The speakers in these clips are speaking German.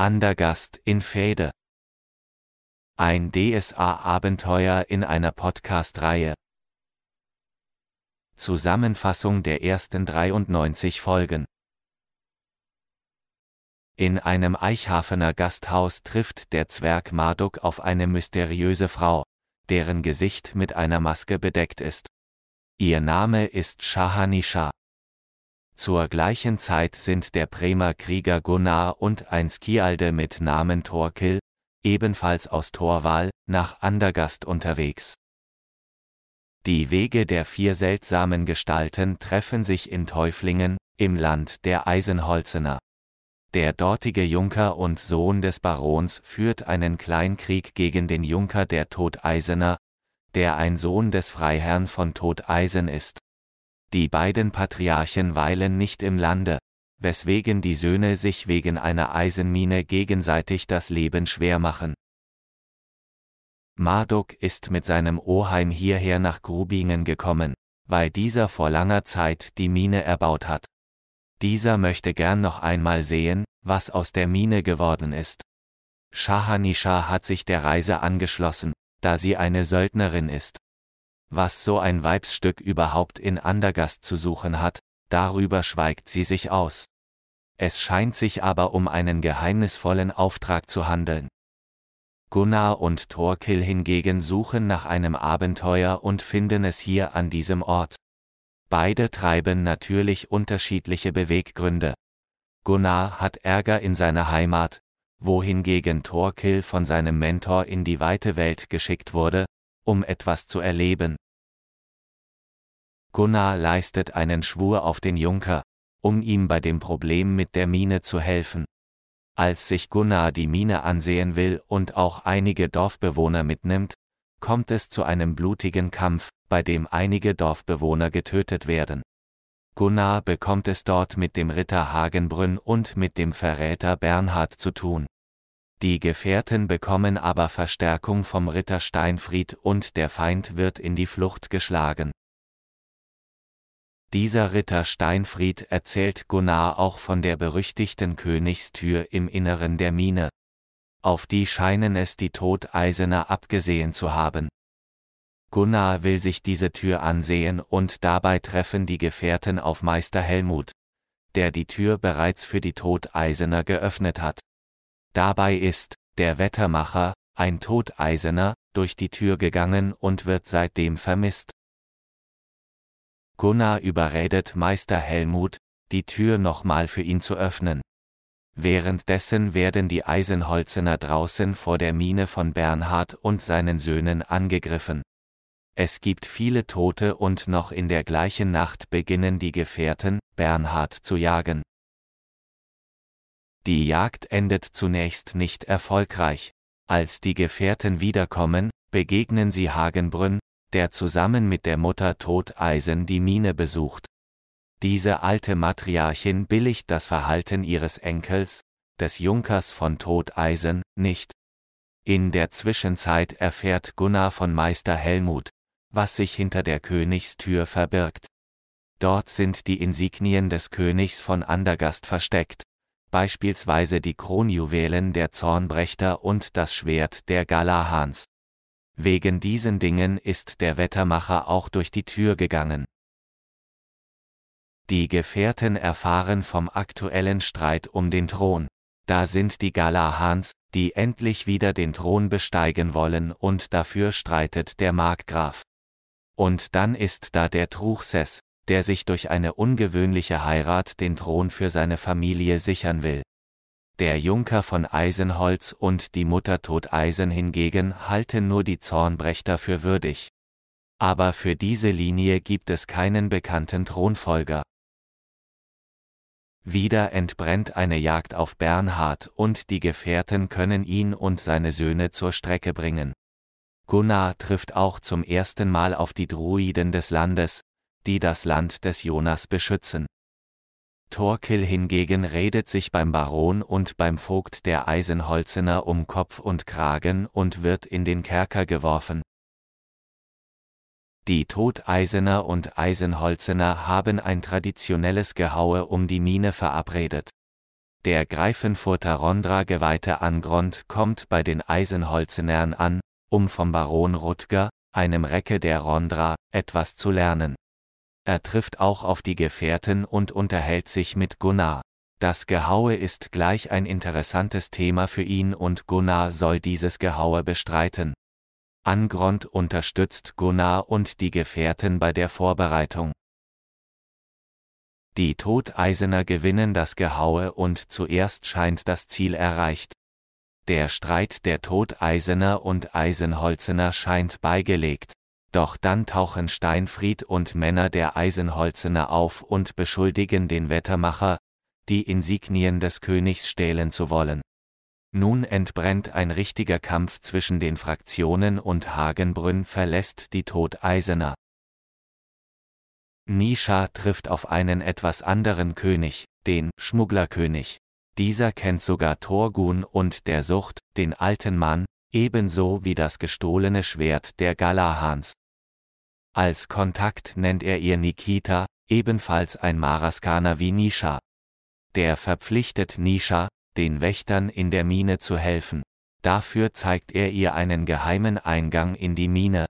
Andergast in Fäde. Ein DSA-Abenteuer in einer Podcast-Reihe. Zusammenfassung der ersten 93 Folgen. In einem Eichhafener Gasthaus trifft der Zwerg Marduk auf eine mysteriöse Frau, deren Gesicht mit einer Maske bedeckt ist. Ihr Name ist Shahanisha. Zur gleichen Zeit sind der Bremer Krieger Gunnar und ein Skialde mit Namen Thorkill, ebenfalls aus Torwal, nach Andergast unterwegs. Die Wege der vier seltsamen Gestalten treffen sich in Täuflingen, im Land der Eisenholzener. Der dortige Junker und Sohn des Barons führt einen Kleinkrieg gegen den Junker der Todeisener, der ein Sohn des Freiherrn von Todeisen ist. Die beiden Patriarchen weilen nicht im Lande, weswegen die Söhne sich wegen einer Eisenmine gegenseitig das Leben schwer machen. Marduk ist mit seinem Oheim hierher nach Grubingen gekommen, weil dieser vor langer Zeit die Mine erbaut hat. Dieser möchte gern noch einmal sehen, was aus der Mine geworden ist. Shahanisha hat sich der Reise angeschlossen, da sie eine Söldnerin ist. Was so ein Weibsstück überhaupt in Andergast zu suchen hat, darüber schweigt sie sich aus. Es scheint sich aber um einen geheimnisvollen Auftrag zu handeln. Gunnar und Thorkill hingegen suchen nach einem Abenteuer und finden es hier an diesem Ort. Beide treiben natürlich unterschiedliche Beweggründe. Gunnar hat Ärger in seiner Heimat, wohingegen Thorkill von seinem Mentor in die weite Welt geschickt wurde, um etwas zu erleben. Gunnar leistet einen Schwur auf den Junker, um ihm bei dem Problem mit der Mine zu helfen. Als sich Gunnar die Mine ansehen will und auch einige Dorfbewohner mitnimmt, kommt es zu einem blutigen Kampf, bei dem einige Dorfbewohner getötet werden. Gunnar bekommt es dort mit dem Ritter Hagenbrünn und mit dem Verräter Bernhard zu tun. Die Gefährten bekommen aber Verstärkung vom Ritter Steinfried und der Feind wird in die Flucht geschlagen. Dieser Ritter Steinfried erzählt Gunnar auch von der berüchtigten Königstür im Inneren der Mine. Auf die scheinen es die Todeisener abgesehen zu haben. Gunnar will sich diese Tür ansehen und dabei treffen die Gefährten auf Meister Helmut, der die Tür bereits für die Todeisener geöffnet hat. Dabei ist, der Wettermacher, ein Todeisener, durch die Tür gegangen und wird seitdem vermisst. Gunnar überredet Meister Helmut, die Tür nochmal für ihn zu öffnen. Währenddessen werden die Eisenholzener draußen vor der Mine von Bernhard und seinen Söhnen angegriffen. Es gibt viele Tote und noch in der gleichen Nacht beginnen die Gefährten, Bernhard zu jagen. Die Jagd endet zunächst nicht erfolgreich. Als die Gefährten wiederkommen, begegnen sie Hagenbrünn, der zusammen mit der Mutter Todeisen die Mine besucht. Diese alte Matriarchin billigt das Verhalten ihres Enkels, des Junkers von Todeisen, nicht. In der Zwischenzeit erfährt Gunnar von Meister Helmut, was sich hinter der Königstür verbirgt. Dort sind die Insignien des Königs von Andergast versteckt, beispielsweise die Kronjuwelen der Zornbrächter und das Schwert der Galahans. Wegen diesen Dingen ist der Wettermacher auch durch die Tür gegangen. Die Gefährten erfahren vom aktuellen Streit um den Thron. Da sind die Galahans, die endlich wieder den Thron besteigen wollen und dafür streitet der Markgraf. Und dann ist da der Truchsess, der sich durch eine ungewöhnliche Heirat den Thron für seine Familie sichern will. Der Junker von Eisenholz und die Mutter Todeisen hingegen halten nur die Zornbrächter für würdig. Aber für diese Linie gibt es keinen bekannten Thronfolger. Wieder entbrennt eine Jagd auf Bernhard und die Gefährten können ihn und seine Söhne zur Strecke bringen. Gunnar trifft auch zum ersten Mal auf die Druiden des Landes, die das Land des Jonas beschützen. Thorkill hingegen redet sich beim Baron und beim Vogt der Eisenholzener um Kopf und Kragen und wird in den Kerker geworfen. Die Todeisener und Eisenholzener haben ein traditionelles Gehaue um die Mine verabredet. Der Greifenfurter Rondra geweihte Angrond kommt bei den Eisenholzenern an, um vom Baron Rutger, einem Recke der Rondra, etwas zu lernen. Er trifft auch auf die Gefährten und unterhält sich mit Gunnar. Das Gehaue ist gleich ein interessantes Thema für ihn und Gunnar soll dieses Gehaue bestreiten. Angrond unterstützt Gunnar und die Gefährten bei der Vorbereitung. Die Todeisener gewinnen das Gehaue und zuerst scheint das Ziel erreicht. Der Streit der Todeisener und Eisenholzener scheint beigelegt. Doch dann tauchen Steinfried und Männer der Eisenholzener auf und beschuldigen den Wettermacher, die Insignien des Königs stehlen zu wollen. Nun entbrennt ein richtiger Kampf zwischen den Fraktionen und Hagenbrünn verlässt die Todeisener. Nisha trifft auf einen etwas anderen König, den Schmugglerkönig. Dieser kennt sogar Torgun und der Sucht, den alten Mann, ebenso wie das gestohlene Schwert der Galahans. Als Kontakt nennt er ihr Nikita, ebenfalls ein Maraskaner wie Nisha. Der verpflichtet Nisha, den Wächtern in der Mine zu helfen. Dafür zeigt er ihr einen geheimen Eingang in die Mine.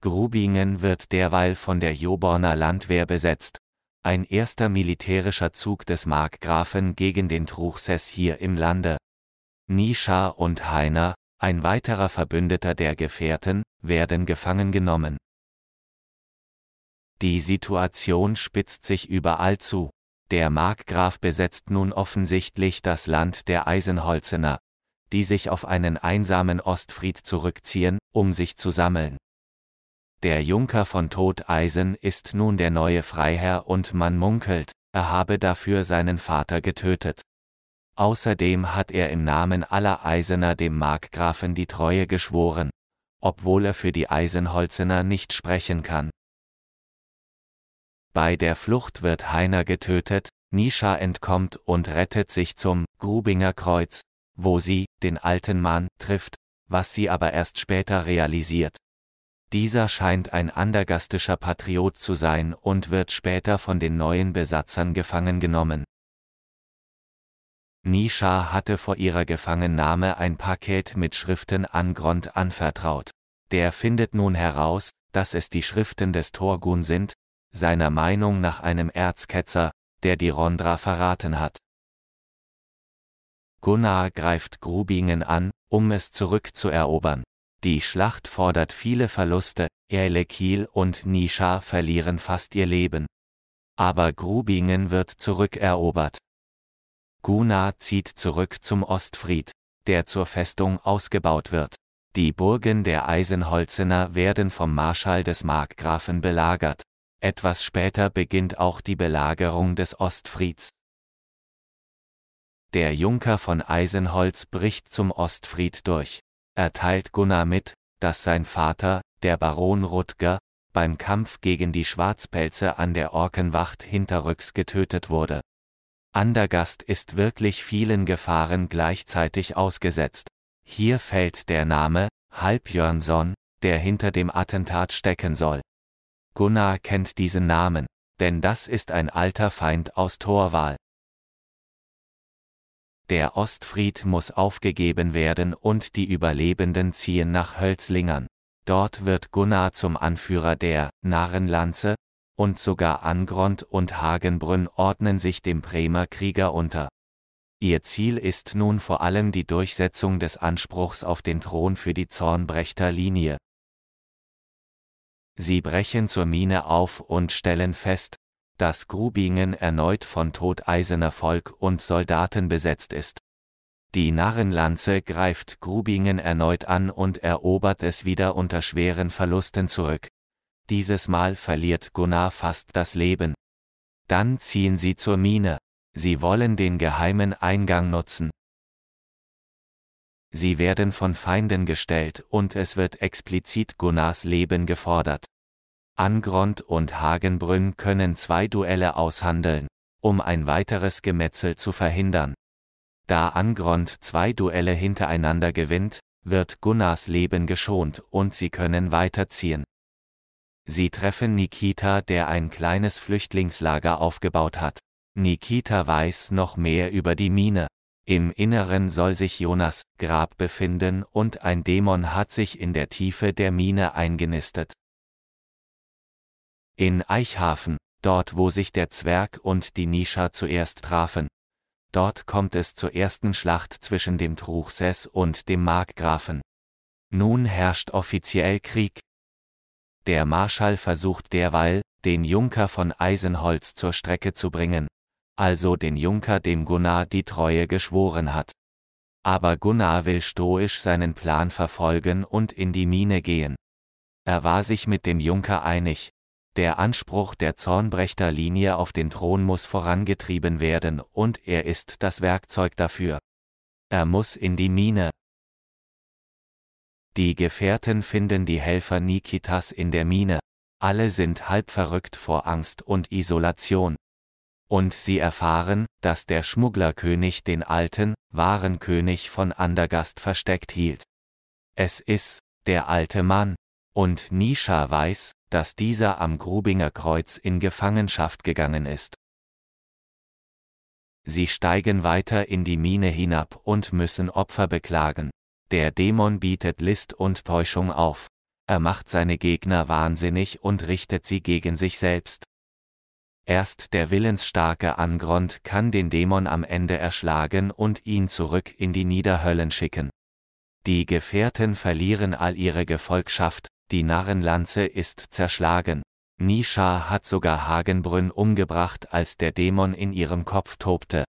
Grubingen wird derweil von der Joborner Landwehr besetzt, ein erster militärischer Zug des Markgrafen gegen den Truchsess hier im Lande. Nisha und Heiner, ein weiterer Verbündeter der Gefährten, werden gefangen genommen. Die Situation spitzt sich überall zu. Der Markgraf besetzt nun offensichtlich das Land der Eisenholzener, die sich auf einen einsamen Ostfried zurückziehen, um sich zu sammeln. Der Junker von Toteisen ist nun der neue Freiherr und man munkelt, er habe dafür seinen Vater getötet. Außerdem hat er im Namen aller Eisener dem Markgrafen die Treue geschworen, obwohl er für die Eisenholzener nicht sprechen kann. Bei der Flucht wird Heiner getötet, Nisha entkommt und rettet sich zum Grubinger Kreuz, wo sie den alten Mann trifft, was sie aber erst später realisiert. Dieser scheint ein andergastischer Patriot zu sein und wird später von den neuen Besatzern gefangen genommen. Nisha hatte vor ihrer Gefangennahme ein Paket mit Schriften an Grond anvertraut. Der findet nun heraus, dass es die Schriften des Torgun sind, seiner Meinung nach einem Erzketzer, der die Rondra verraten hat. Gunnar greift Grubingen an, um es zurückzuerobern. Die Schlacht fordert viele Verluste, Erlekil und Nisha verlieren fast ihr Leben. Aber Grubingen wird zurückerobert. Gunnar zieht zurück zum Ostfried, der zur Festung ausgebaut wird. Die Burgen der Eisenholzener werden vom Marschall des Markgrafen belagert. Etwas später beginnt auch die Belagerung des Ostfrieds. Der Junker von Eisenholz bricht zum Ostfried durch. Er teilt Gunnar mit, dass sein Vater, der Baron Rutger, beim Kampf gegen die Schwarzpelze an der Orkenwacht hinterrücks getötet wurde. Andergast ist wirklich vielen Gefahren gleichzeitig ausgesetzt. Hier fällt der Name Halbjörnsson, der hinter dem Attentat stecken soll. Gunnar kennt diesen Namen, denn das ist ein alter Feind aus Torwal. Der Ostfried muss aufgegeben werden und die Überlebenden ziehen nach Hölzlingern. Dort wird Gunnar zum Anführer der Narrenlanze, und sogar Angrond und Hagenbrünn ordnen sich dem Bremer Krieger unter. Ihr Ziel ist nun vor allem die Durchsetzung des Anspruchs auf den Thron für die Zornbrechter Linie. Sie brechen zur Mine auf und stellen fest, dass Grubingen erneut von todeisener Volk und Soldaten besetzt ist. Die Narrenlanze greift Grubingen erneut an und erobert es wieder unter schweren Verlusten zurück. Dieses Mal verliert Gunnar fast das Leben. Dann ziehen sie zur Mine. Sie wollen den geheimen Eingang nutzen. Sie werden von Feinden gestellt und es wird explizit Gunnars Leben gefordert. Angrond und Hagenbrünn können zwei Duelle aushandeln, um ein weiteres Gemetzel zu verhindern. Da Angrond zwei Duelle hintereinander gewinnt, wird Gunnars Leben geschont und sie können weiterziehen. Sie treffen Nikita, der ein kleines Flüchtlingslager aufgebaut hat. Nikita weiß noch mehr über die Mine. Im Inneren soll sich Jonas Grab befinden und ein Dämon hat sich in der Tiefe der Mine eingenistet. In Eichhafen, dort wo sich der Zwerg und die Nisha zuerst trafen. Dort kommt es zur ersten Schlacht zwischen dem Truchsess und dem Markgrafen. Nun herrscht offiziell Krieg. Der Marschall versucht derweil, den Junker von Eisenholz zur Strecke zu bringen, also den Junker dem Gunnar die Treue geschworen hat. Aber Gunnar will stoisch seinen Plan verfolgen und in die Mine gehen. Er war sich mit dem Junker einig. Der Anspruch der Zornbrechter Linie auf den Thron muss vorangetrieben werden und er ist das Werkzeug dafür. Er muss in die Mine. Die Gefährten finden die Helfer Nikitas in der Mine. Alle sind halb verrückt vor Angst und Isolation und sie erfahren, dass der Schmugglerkönig den alten, wahren König von Andergast versteckt hielt. Es ist, der alte Mann, und Nisha weiß, dass dieser am Grubinger Kreuz in Gefangenschaft gegangen ist. Sie steigen weiter in die Mine hinab und müssen Opfer beklagen. Der Dämon bietet List und Täuschung auf. Er macht seine Gegner wahnsinnig und richtet sie gegen sich selbst. Erst der willensstarke Angrond kann den Dämon am Ende erschlagen und ihn zurück in die Niederhöllen schicken. Die Gefährten verlieren all ihre Gefolgschaft, die Narrenlanze ist zerschlagen. Nisha hat sogar Hagenbrünn umgebracht, als der Dämon in ihrem Kopf tobte.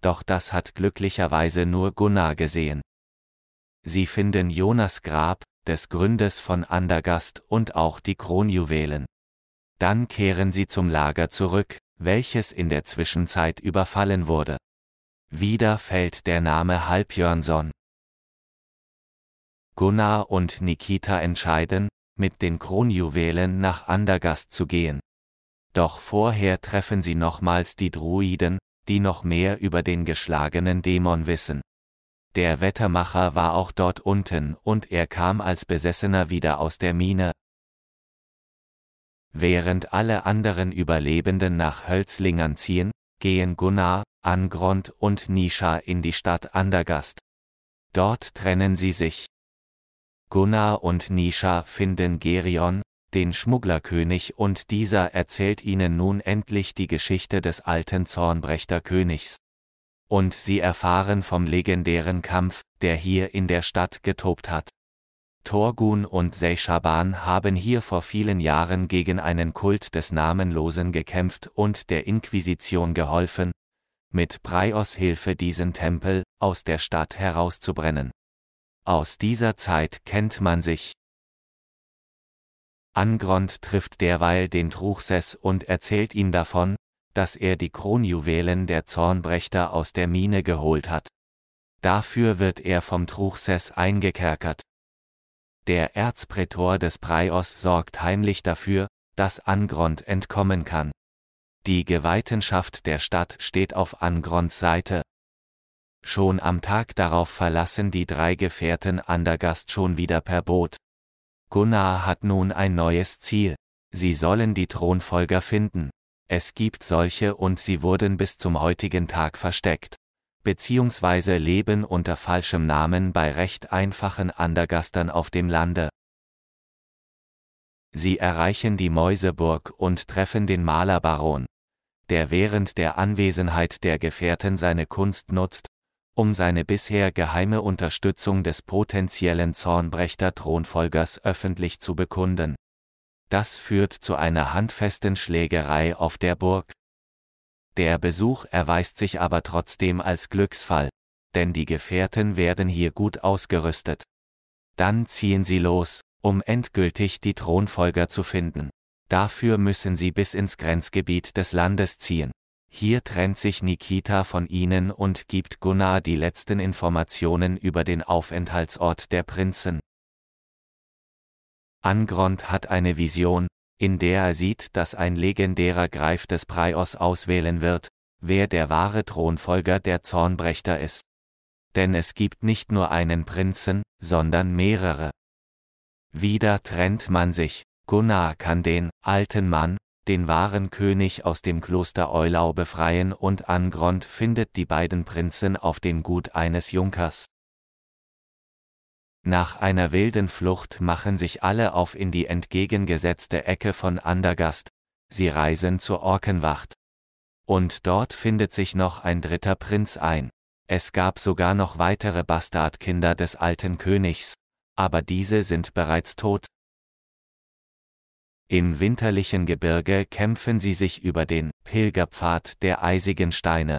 Doch das hat glücklicherweise nur Gunnar gesehen. Sie finden Jonas Grab, des Gründes von Andergast und auch die Kronjuwelen. Dann kehren sie zum Lager zurück, welches in der Zwischenzeit überfallen wurde. Wieder fällt der Name Halbjörnsson. Gunnar und Nikita entscheiden, mit den Kronjuwelen nach Andergast zu gehen. Doch vorher treffen sie nochmals die Druiden, die noch mehr über den geschlagenen Dämon wissen. Der Wettermacher war auch dort unten und er kam als Besessener wieder aus der Mine, Während alle anderen Überlebenden nach Hölzlingern ziehen, gehen Gunnar, Angrond und Nisha in die Stadt Andergast. Dort trennen sie sich. Gunnar und Nisha finden Gerion, den Schmugglerkönig und dieser erzählt ihnen nun endlich die Geschichte des alten Zornbrechterkönigs. Und sie erfahren vom legendären Kampf, der hier in der Stadt getobt hat. Torgun und Seishaban haben hier vor vielen Jahren gegen einen Kult des Namenlosen gekämpft und der Inquisition geholfen, mit Breios Hilfe diesen Tempel aus der Stadt herauszubrennen. Aus dieser Zeit kennt man sich. Angrond trifft derweil den Truchsess und erzählt ihm davon, dass er die Kronjuwelen der Zornbrechter aus der Mine geholt hat. Dafür wird er vom Truchsess eingekerkert. Der Erzprätor des Preios sorgt heimlich dafür, dass Angrond entkommen kann. Die Geweihtenschaft der Stadt steht auf Angronds Seite. Schon am Tag darauf verlassen die drei Gefährten Andergast schon wieder per Boot. Gunnar hat nun ein neues Ziel. Sie sollen die Thronfolger finden. Es gibt solche und sie wurden bis zum heutigen Tag versteckt beziehungsweise leben unter falschem Namen bei recht einfachen Andergastern auf dem Lande. Sie erreichen die Mäuseburg und treffen den Malerbaron, der während der Anwesenheit der Gefährten seine Kunst nutzt, um seine bisher geheime Unterstützung des potenziellen Zornbrechter Thronfolgers öffentlich zu bekunden. Das führt zu einer handfesten Schlägerei auf der Burg. Der Besuch erweist sich aber trotzdem als Glücksfall, denn die Gefährten werden hier gut ausgerüstet. Dann ziehen sie los, um endgültig die Thronfolger zu finden. Dafür müssen sie bis ins Grenzgebiet des Landes ziehen. Hier trennt sich Nikita von ihnen und gibt Gunnar die letzten Informationen über den Aufenthaltsort der Prinzen. Angrond hat eine Vision, in der er sieht, dass ein legendärer Greif des Preios auswählen wird, wer der wahre Thronfolger der Zornbrechter ist. Denn es gibt nicht nur einen Prinzen, sondern mehrere. Wieder trennt man sich, Gunnar kann den alten Mann den wahren König aus dem Kloster Eulau befreien und Angrond findet die beiden Prinzen auf dem Gut eines Junkers. Nach einer wilden Flucht machen sich alle auf in die entgegengesetzte Ecke von Andergast, sie reisen zur Orkenwacht. Und dort findet sich noch ein dritter Prinz ein. Es gab sogar noch weitere Bastardkinder des alten Königs, aber diese sind bereits tot. Im winterlichen Gebirge kämpfen sie sich über den Pilgerpfad der eisigen Steine.